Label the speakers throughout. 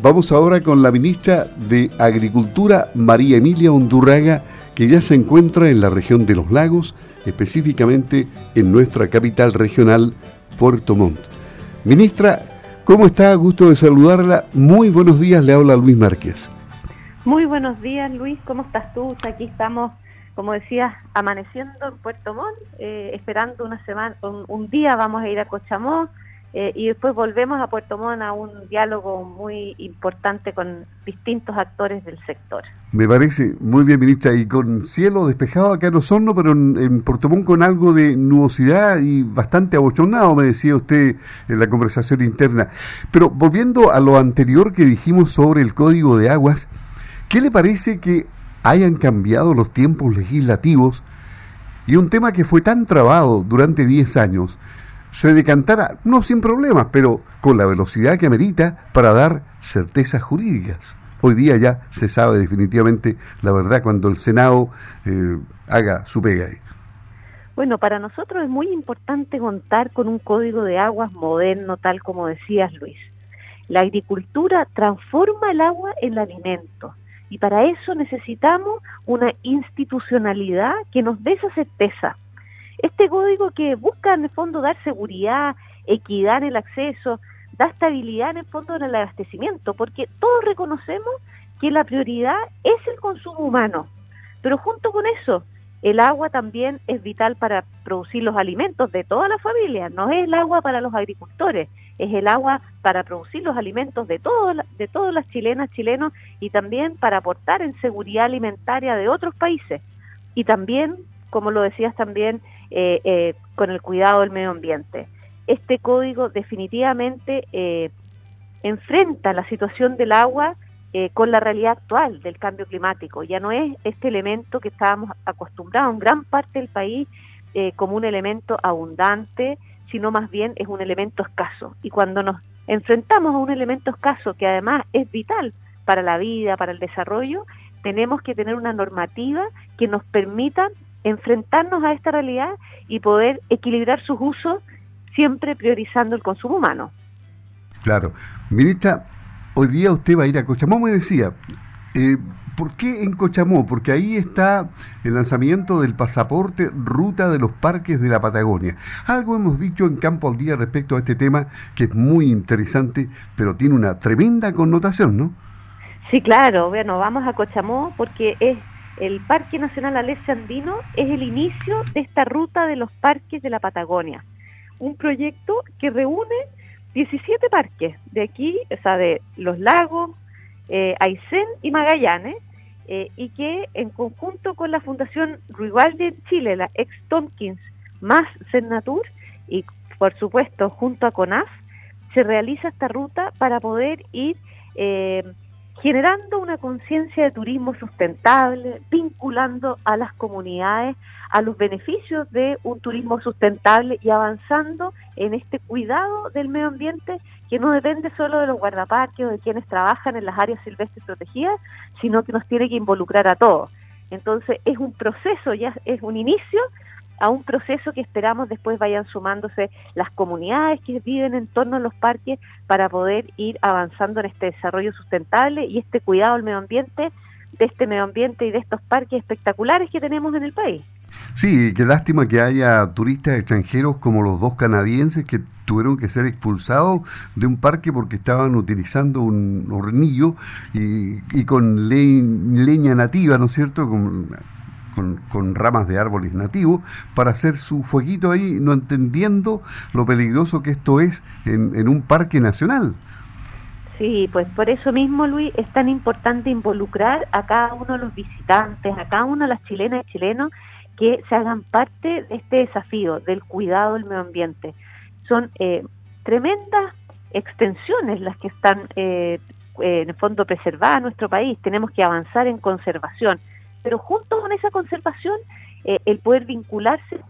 Speaker 1: Vamos ahora con la ministra de Agricultura, María Emilia Hondurraga, que ya se encuentra en la región de los lagos, específicamente en nuestra capital regional, Puerto Montt. Ministra, ¿cómo está? Gusto de saludarla. Muy buenos días, le habla Luis Márquez.
Speaker 2: Muy buenos días, Luis. ¿Cómo estás tú? Aquí estamos, como decías, amaneciendo en Puerto Montt, eh, esperando una semana, un, día vamos a ir a Cochamó eh, y después volvemos a Puerto Montt a un diálogo muy importante con distintos actores del sector.
Speaker 1: Me parece muy bien, ministra, y con cielo despejado acá en Osorno, pero en, en Puerto Montt con algo de nubosidad y bastante abochornado, me decía usted en la conversación interna. Pero volviendo a lo anterior que dijimos sobre el Código de Aguas, ¿Qué le parece que hayan cambiado los tiempos legislativos y un tema que fue tan trabado durante 10 años se decantara, no sin problemas, pero con la velocidad que amerita para dar certezas jurídicas? Hoy día ya se sabe definitivamente la verdad cuando el Senado eh, haga su pega ahí.
Speaker 2: Bueno, para nosotros es muy importante contar con un código de aguas moderno, tal como decías Luis. La agricultura transforma el agua en alimento y para eso necesitamos una institucionalidad que nos dé esa certeza. Este código que busca en el fondo dar seguridad, equidad en el acceso, da estabilidad en el fondo en el abastecimiento, porque todos reconocemos que la prioridad es el consumo humano. Pero junto con eso, el agua también es vital para producir los alimentos de toda la familia, no es el agua para los agricultores, es el agua para producir los alimentos de, de todas las chilenas, chilenos y también para aportar en seguridad alimentaria de otros países. Y también, como lo decías también, eh, eh, con el cuidado del medio ambiente. Este código definitivamente eh, enfrenta la situación del agua con la realidad actual del cambio climático. Ya no es este elemento que estábamos acostumbrados en gran parte del país como un elemento abundante, sino más bien es un elemento escaso. Y cuando nos enfrentamos a un elemento escaso que además es vital para la vida, para el desarrollo, tenemos que tener una normativa que nos permita enfrentarnos a esta realidad y poder equilibrar sus usos siempre priorizando el consumo humano.
Speaker 1: Claro. Ministra, hoy día usted va a ir a Cochamó, me decía. Eh, ¿Por qué en Cochamó? Porque ahí está el lanzamiento del pasaporte Ruta de los Parques de la Patagonia. Algo hemos dicho en Campo al Día respecto a este tema que es muy interesante, pero tiene una tremenda connotación, ¿no?
Speaker 2: Sí, claro. Bueno, vamos a Cochamó porque es el Parque Nacional Alessi Andino es el inicio de esta ruta de los parques de la Patagonia. Un proyecto que reúne 17 parques de aquí, o sea, de los lagos, eh, Aysén y Magallanes, eh, y que en conjunto con la Fundación de Chile, la ex Tompkins, más Cernatur, y por supuesto junto a CONAF, se realiza esta ruta para poder ir eh, generando una conciencia de turismo sustentable, vinculando a las comunidades a los beneficios de un turismo sustentable y avanzando en este cuidado del medio ambiente que no depende solo de los guardaparques o de quienes trabajan en las áreas silvestres protegidas, sino que nos tiene que involucrar a todos. Entonces es un proceso, ya es un inicio a un proceso que esperamos después vayan sumándose las comunidades que viven en torno a los parques para poder ir avanzando en este desarrollo sustentable y este cuidado al medio ambiente, de este medio ambiente y de estos parques espectaculares que tenemos en el país.
Speaker 1: Sí, qué lástima que haya turistas extranjeros como los dos canadienses que tuvieron que ser expulsados de un parque porque estaban utilizando un hornillo y, con leña nativa, ¿no es cierto? Con, ramas de árboles nativos para hacer su fueguito ahí, no entendiendo lo peligroso que esto es en, un parque nacional.
Speaker 2: Sí, pues por eso mismo, Luis, es tan importante involucrar a cada uno de los visitantes, a cada uno de las chilenas y chilenos que se hagan parte de este desafío del cuidado del medio ambiente. Son eh, tremendas extensiones las que están eh, en el fondo preservadas en nuestro país. Tenemos que avanzar en conservación pero junto con esa conservación, eh, el poder vincularse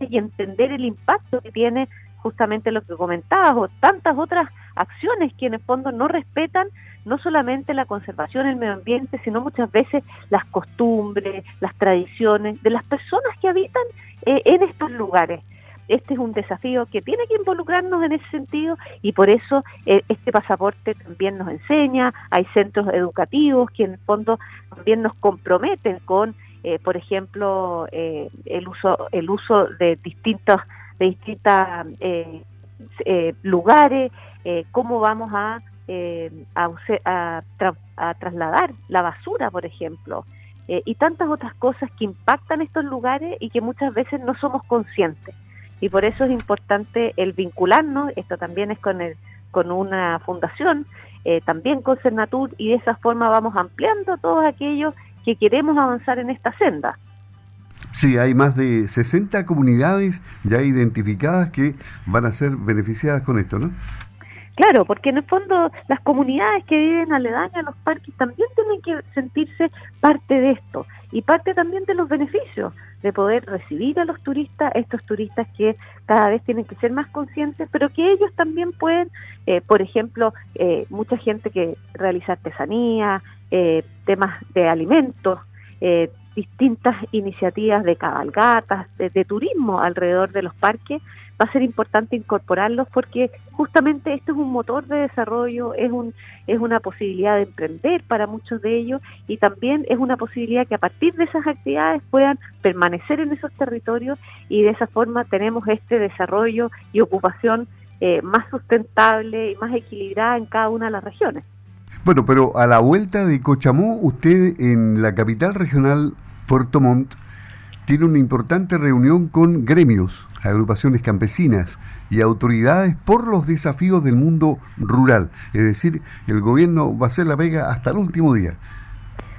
Speaker 2: y entender el impacto que tiene justamente lo que comentabas, o tantas otras acciones que en el fondo no respetan no solamente la conservación del medio ambiente, sino muchas veces las costumbres, las tradiciones de las personas que habitan eh, en estos lugares. Este es un desafío que tiene que involucrarnos en ese sentido y por eso eh, este pasaporte también nos enseña, hay centros educativos que en el fondo también nos comprometen con, eh, por ejemplo, eh, el uso el uso de distintos de distintas lugares, cómo vamos a a, a, trasladar la basura, por ejemplo, y tantas otras cosas que impactan estos lugares y que muchas veces no somos conscientes y por eso es importante el vincularnos, esto también es con, el, con una fundación, eh, también con Cernatur, y de esa forma vamos ampliando todos aquellos que queremos avanzar en esta senda.
Speaker 1: Sí, hay más de 60 comunidades ya identificadas que van a ser beneficiadas con esto, ¿no?
Speaker 2: Claro, porque en el fondo las comunidades que viven aledañas a los parques también tienen que sentirse parte de esto y parte también de los beneficios de poder recibir a los turistas, estos turistas que cada vez tienen que ser más conscientes, pero que ellos también pueden, eh, por ejemplo, eh, mucha gente que realiza artesanía, eh, temas de alimentos, distintas iniciativas de cabalgatas, de, turismo alrededor de los parques, va a ser importante incorporarlos porque justamente esto es un motor de desarrollo, es, un, es una posibilidad de emprender para muchos de ellos y también es una posibilidad que a partir de esas actividades puedan permanecer en esos territorios y de esa forma tenemos este desarrollo y ocupación eh, más sustentable y más equilibrada en cada una de las regiones.
Speaker 1: Bueno, pero a la vuelta de Cochamó, usted en la capital regional Puerto Montt tiene una importante reunión con gremios, agrupaciones campesinas y autoridades por los desafíos del mundo rural. Es decir, el gobierno va a hacer la pega hasta el último día.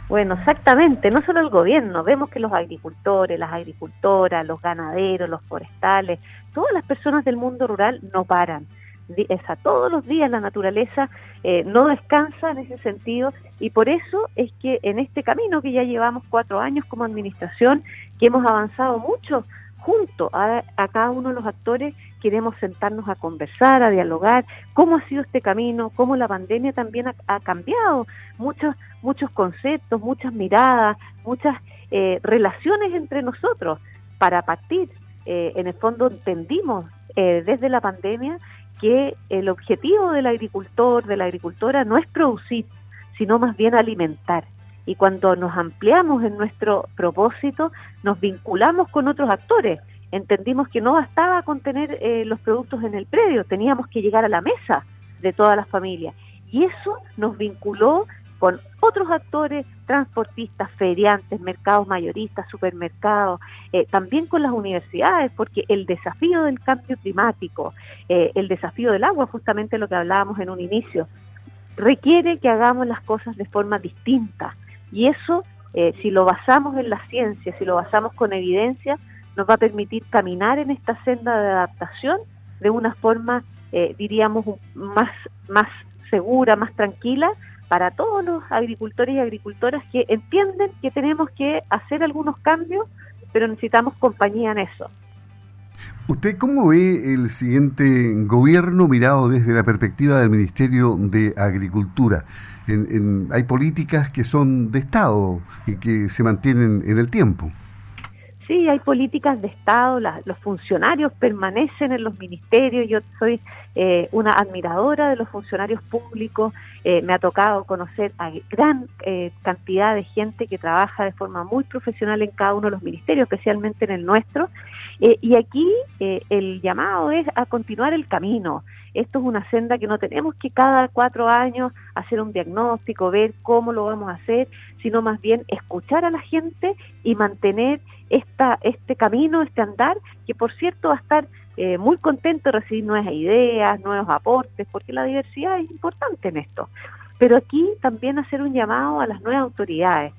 Speaker 2: Bueno, exactamente, no solo el gobierno, vemos que los agricultores, las agricultoras, los ganaderos, los forestales, todas las personas del mundo rural no paran a todos los días la naturaleza eh, no descansa en ese sentido y por eso es que en este camino que ya llevamos cuatro años como administración, que hemos avanzado mucho junto a, cada uno de los actores, queremos sentarnos a conversar, a dialogar, cómo ha sido este camino, cómo la pandemia también ha, cambiado muchos, muchos conceptos, muchas miradas, muchas eh, relaciones entre nosotros. Para partir, eh, en el fondo entendimos desde la pandemia que el objetivo del agricultor, de la agricultora, no es producir, sino más bien alimentar. Y cuando nos ampliamos en nuestro propósito, nos vinculamos con otros actores. Entendimos que no bastaba con tener eh, los productos en el predio, teníamos que llegar a la mesa de todas las familias. Y eso nos vinculó con otros actores, transportistas, feriantes, mercados mayoristas, supermercados, eh, también con las universidades, porque el desafío del cambio climático, eh, el desafío del agua, justamente lo que hablábamos en un inicio, requiere que hagamos las cosas de forma distinta. Y eso, eh, si lo basamos en la ciencia, si lo basamos con evidencia, nos va a permitir caminar en esta senda de adaptación de una forma, diríamos, más, más segura, más tranquila, para todos los agricultores y agricultoras que entienden que tenemos que hacer algunos cambios, pero necesitamos compañía en eso.
Speaker 1: ¿Usted cómo ve el siguiente gobierno mirado desde la perspectiva del Ministerio de Agricultura? Hay políticas que son de Estado y que se mantienen en el tiempo.
Speaker 2: Sí, hay políticas de Estado, los funcionarios permanecen en los ministerios, yo soy eh, una admiradora de los funcionarios públicos, eh, me ha tocado conocer a gran eh, cantidad de gente que trabaja de forma muy profesional en cada uno de los ministerios, especialmente en el nuestro, y aquí el llamado es a continuar el camino. Esto es una senda que no tenemos que cada cuatro años hacer un diagnóstico, ver cómo lo vamos a hacer, sino más bien escuchar a la gente y mantener esta, este camino, este andar, que por cierto va a estar eh, muy contento de recibir nuevas ideas, nuevos aportes, porque la diversidad es importante en esto. Pero aquí también hacer un llamado a las nuevas autoridades,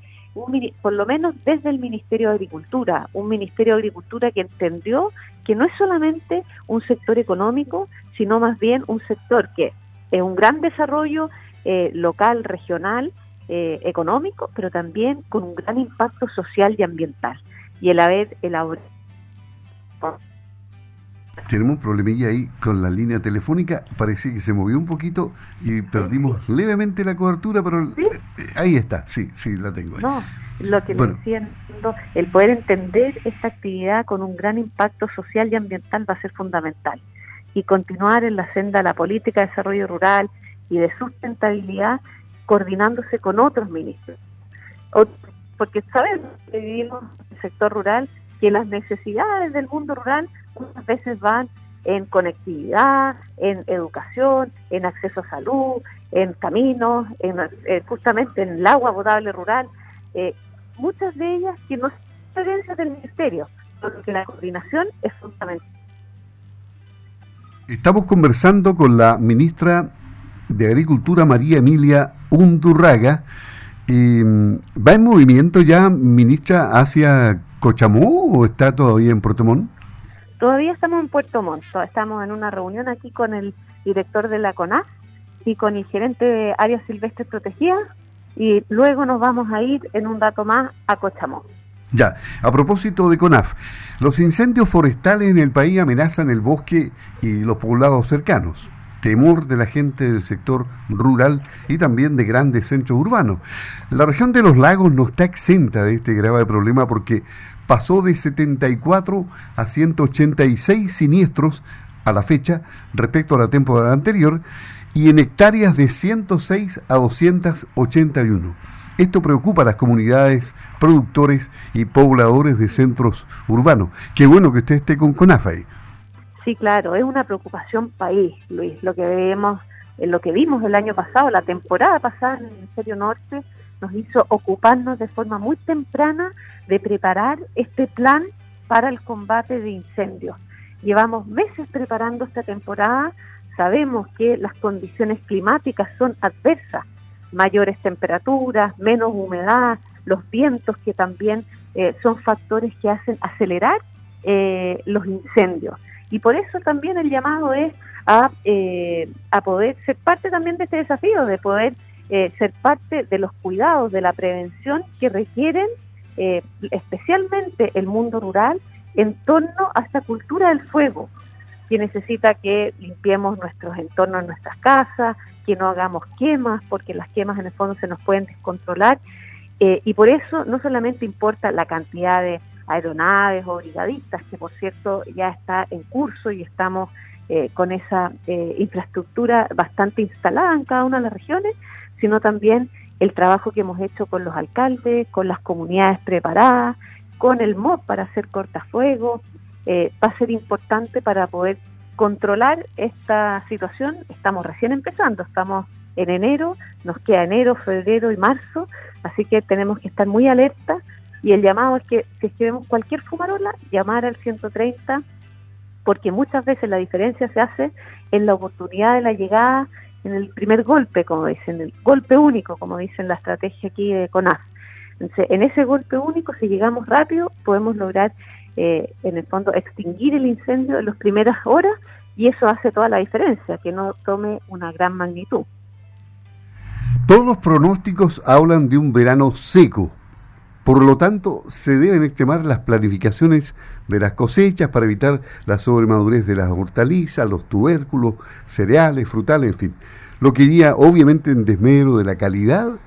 Speaker 2: por lo menos desde el Ministerio de Agricultura, un Ministerio de Agricultura que entendió que no es solamente un sector económico, sino más bien un sector que es un gran desarrollo eh, local, regional, eh, económico, pero también con un gran impacto social y ambiental y el haber elaborado.
Speaker 1: Tenemos un problemilla ahí con la línea telefónica, parece que se movió un poquito y perdimos levemente la cobertura, pero ahí está, sí, sí, la tengo. Ahí.
Speaker 2: Lo que le decía, el poder entender esta actividad con un gran impacto social y ambiental va a ser fundamental. Y continuar en la senda de la política de desarrollo rural y de sustentabilidad, coordinándose con otros ministros. Porque sabemos que vivimos en el sector rural que las necesidades del mundo rural muchas veces van en conectividad, en educación, en acceso a salud, en caminos, en, eh, justamente en el agua potable rural, eh, muchas de ellas que no son experiencias del ministerio, porque la coordinación es fundamental.
Speaker 1: Estamos conversando con la ministra de Agricultura, María Emilia Undurraga. ¿Va en movimiento ya, ministra, hacia Cochamó o está todavía en Puerto Montt?
Speaker 2: Todavía estamos en Puerto Montt, estamos en una reunión aquí con el director de la CONAF y con el gerente de áreas silvestres protegidas y luego nos vamos a ir en un dato más a Cochamó.
Speaker 1: Ya, a propósito de CONAF, los incendios forestales en el país amenazan el bosque y los poblados cercanos. Temor de la gente del sector rural y también de grandes centros urbanos. La región de los lagos no está exenta de este grave problema porque pasó de 74 a 186 siniestros a la fecha respecto a la temporada anterior y en hectáreas de 106 a 281. Esto preocupa a las comunidades, productores y pobladores de centros urbanos. Qué bueno que usted esté con CONAFA
Speaker 2: Sí, claro, es una preocupación país, Luis. Lo que vemos, lo que vimos el año pasado, la temporada pasada en el hemisferio norte, nos hizo ocuparnos de forma muy temprana de preparar este plan para el combate de incendios. Llevamos meses preparando esta temporada, sabemos que las condiciones climáticas son adversas, mayores temperaturas, menos humedad, los vientos que también eh, son factores que hacen acelerar eh, los incendios. Y por eso también el llamado es a, eh, poder ser parte también de este desafío, de poder ser parte de los cuidados, de la prevención que requieren especialmente el mundo rural en torno a esta cultura del fuego, que necesita que limpiemos nuestros entornos, nuestras casas, que no hagamos quemas, porque las quemas en el fondo se nos pueden descontrolar. Eh, y por eso no solamente importa la cantidad de aeronaves o brigadistas, que por cierto ya está en curso y estamos con esa infraestructura bastante instalada en cada una de las regiones, sino también el trabajo que hemos hecho con los alcaldes, con las comunidades preparadas, con el MOB para hacer cortafuegos, eh, va a ser importante para poder controlar esta situación. Estamos recién empezando, estamos en enero, nos queda enero, febrero y marzo, así que tenemos que estar muy alerta y el llamado es que si es cualquier fumarola, llamar al 130 porque muchas veces la diferencia se hace en la oportunidad de la llegada en el primer golpe, como dicen, el golpe único, como dicen la estrategia aquí de CONAF. En ese golpe único, si llegamos rápido, podemos lograr, eh, en el fondo, extinguir el incendio en las primeras horas y eso hace toda la diferencia, que no tome una gran magnitud.
Speaker 1: Todos los pronósticos hablan de un verano seco, por lo tanto, se deben extremar las planificaciones de las cosechas para evitar la sobremadurez de las hortalizas, los tubérculos, cereales, frutales, en fin. Lo que iría obviamente en desmedro de la calidad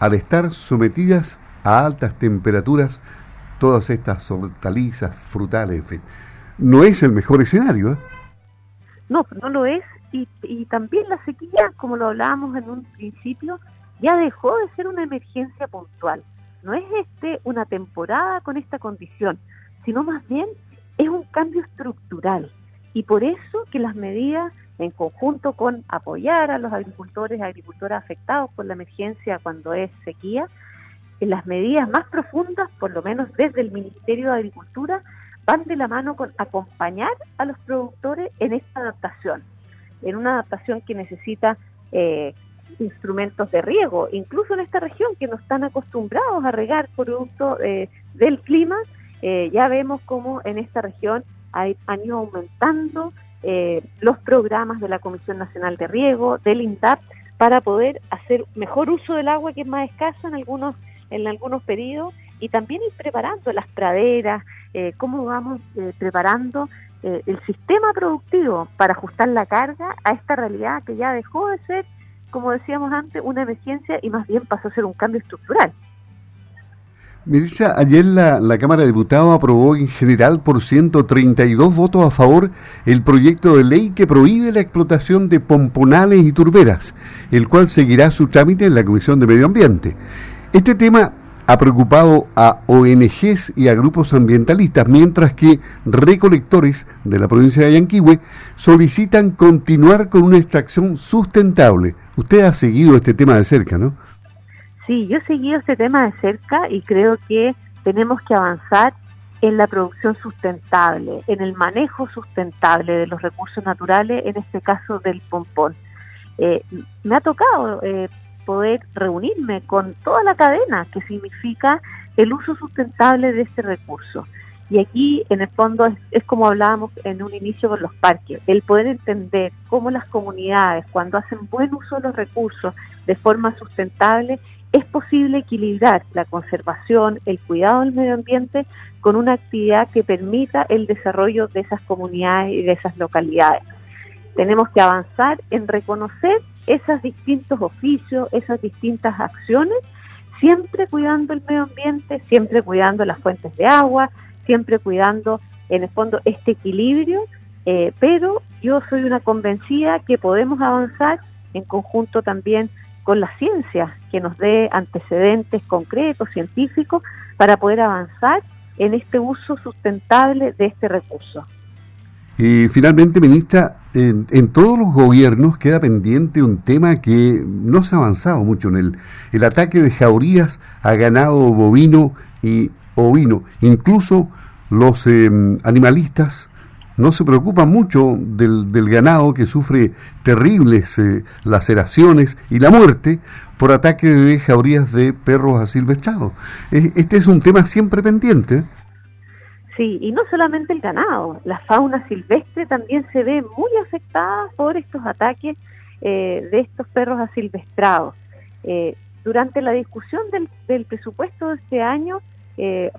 Speaker 1: al estar sometidas a altas temperaturas todas estas hortalizas, frutales, en fin. No es el mejor escenario. ¿eh?
Speaker 2: No, no lo es. Y, y también la sequía, como lo hablábamos en un principio, ya dejó de ser una emergencia puntual no es este una temporada con esta condición, sino más bien es un cambio estructural. Y por eso que las medidas, en conjunto con apoyar a los agricultores y agricultoras afectados por la emergencia cuando es sequía, las medidas más profundas, por lo menos desde el Ministerio de Agricultura, van de la mano con acompañar a los productores en esta adaptación, en una adaptación que necesita eh, instrumentos de riego, incluso en esta región que no están acostumbrados a regar producto eh, del clima, eh, ya vemos como en esta región hay, han ido aumentando los programas de la Comisión Nacional de Riego, del INDAP, para poder hacer mejor uso del agua que es más escasa en algunos, en algunos periodos y también ir preparando las praderas, cómo vamos preparando el sistema productivo para ajustar la carga a esta realidad que ya dejó de ser como decíamos antes, una emergencia y más bien pasó a ser un cambio estructural.
Speaker 1: Ministra, ayer la, la, Cámara de Diputados aprobó en general por 132 votos a favor el proyecto de ley que prohíbe la explotación de pomponales y turberas, el cual seguirá su trámite en la Comisión de Medio Ambiente. Este tema ha preocupado a ONGs y a grupos ambientalistas, mientras que recolectores de la provincia de Yanquihue solicitan continuar con una extracción sustentable. Usted ha seguido este tema de cerca, ¿no?
Speaker 2: Sí, yo he seguido este tema de cerca y creo que tenemos que avanzar en la producción sustentable, en el manejo sustentable de los recursos naturales, en este caso del pompón. Eh, me ha tocado eh, poder reunirme con toda la cadena que significa el uso sustentable de este recurso. Y aquí, en el fondo, es, es, como hablábamos en un inicio con los parques, el poder entender cómo las comunidades, cuando hacen buen uso de los recursos de forma sustentable, es posible equilibrar la conservación, el cuidado del medio ambiente con una actividad que permita el desarrollo de esas comunidades y de esas localidades. Tenemos que avanzar en reconocer esos distintos oficios, esas distintas acciones, siempre cuidando el medio ambiente, siempre cuidando las fuentes de agua, siempre cuidando en el fondo este equilibrio, eh, pero yo soy una convencida que podemos avanzar en conjunto también con la ciencia, que nos dé antecedentes concretos, científicos, para poder avanzar en este uso sustentable de este recurso.
Speaker 1: Y finalmente, ministra, en, todos los gobiernos queda pendiente un tema que no se ha avanzado mucho en el, el ataque de jaurías a ganado bovino y ovino. Incluso los em, animalistas no se preocupa mucho del, del ganado que sufre terribles eh, laceraciones y la muerte por ataque de jaurías de perros asilvestrados. Este es un tema siempre pendiente.
Speaker 2: Sí, y no solamente el ganado, la fauna silvestre también se ve muy afectada por estos ataques eh, de estos perros asilvestrados. Eh, durante la discusión del, presupuesto de este año,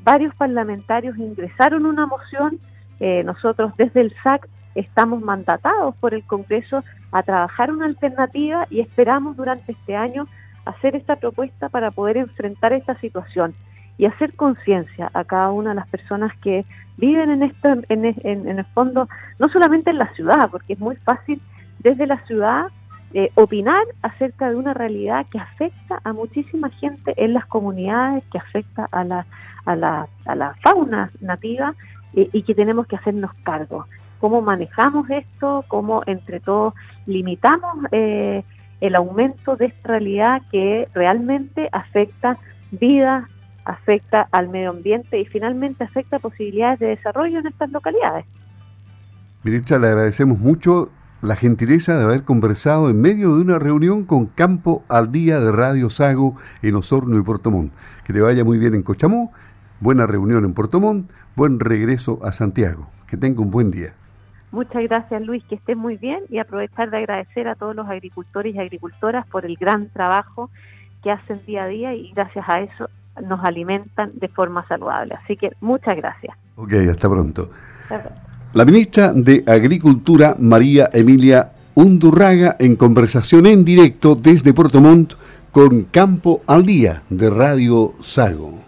Speaker 2: varios parlamentarios ingresaron una moción eh, nosotros desde el SAC estamos mandatados por el Congreso a trabajar una alternativa y esperamos durante este año hacer esta propuesta para poder enfrentar esta situación y hacer conciencia a cada una de las personas que viven en, esto, en, en, el fondo, no solamente en la ciudad, porque es muy fácil desde la ciudad eh, opinar acerca de una realidad que afecta a muchísima gente en las comunidades, que afecta a la, a la, a la fauna nativa y que tenemos que hacernos cargo. ¿Cómo manejamos esto? ¿Cómo entre todos limitamos eh, el aumento de esta realidad que realmente afecta vida, afecta al medio ambiente y finalmente afecta posibilidades de desarrollo en estas localidades?
Speaker 1: Ministra, le agradecemos mucho la gentileza de haber conversado en medio de una reunión con Campo al Día de Radio Sago en Osorno y Puerto Montt. Que le vaya muy bien en Cochamó, buena reunión en Puerto Montt, buen regreso a Santiago. Que tenga un buen día.
Speaker 2: Muchas gracias Luis, que esté muy bien y aprovechar de agradecer a todos los agricultores y agricultoras por el gran trabajo que hacen día a día y gracias a eso nos alimentan de forma saludable. Así que muchas gracias.
Speaker 1: Ok, hasta pronto. La ministra de Agricultura, María Emilia Undurraga, en conversación en directo desde Puerto Montt con Campo al Día de Radio Sago.